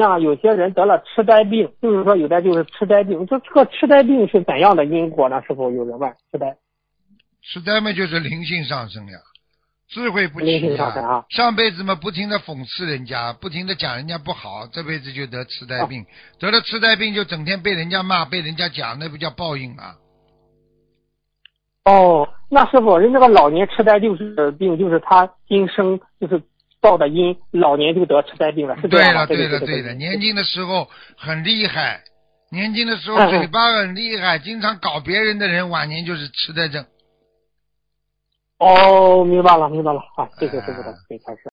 像有些人得了痴呆病，就是说有的就是痴呆病，这这个痴呆病是怎样的因果呢？是否有人问痴呆？痴呆嘛，就是灵性上升呀，智慧不灵齐性上升啊上辈子嘛，不停的讽刺人家，不停的讲人家不好，这辈子就得痴呆病，得了痴呆病就整天被人家骂，被人家讲，那不叫报应啊？哦，那师傅，人这个老年痴呆就是病，就是他今生就是报的因，老年就得痴呆病了，是这样吗？对了，这个对了，对了，年轻的时候很厉害，年轻的时候嘴巴很厉害，经常搞别人的人，晚年就是痴呆症。哦，明白了，明白了啊，谢谢师傅的哎给开示。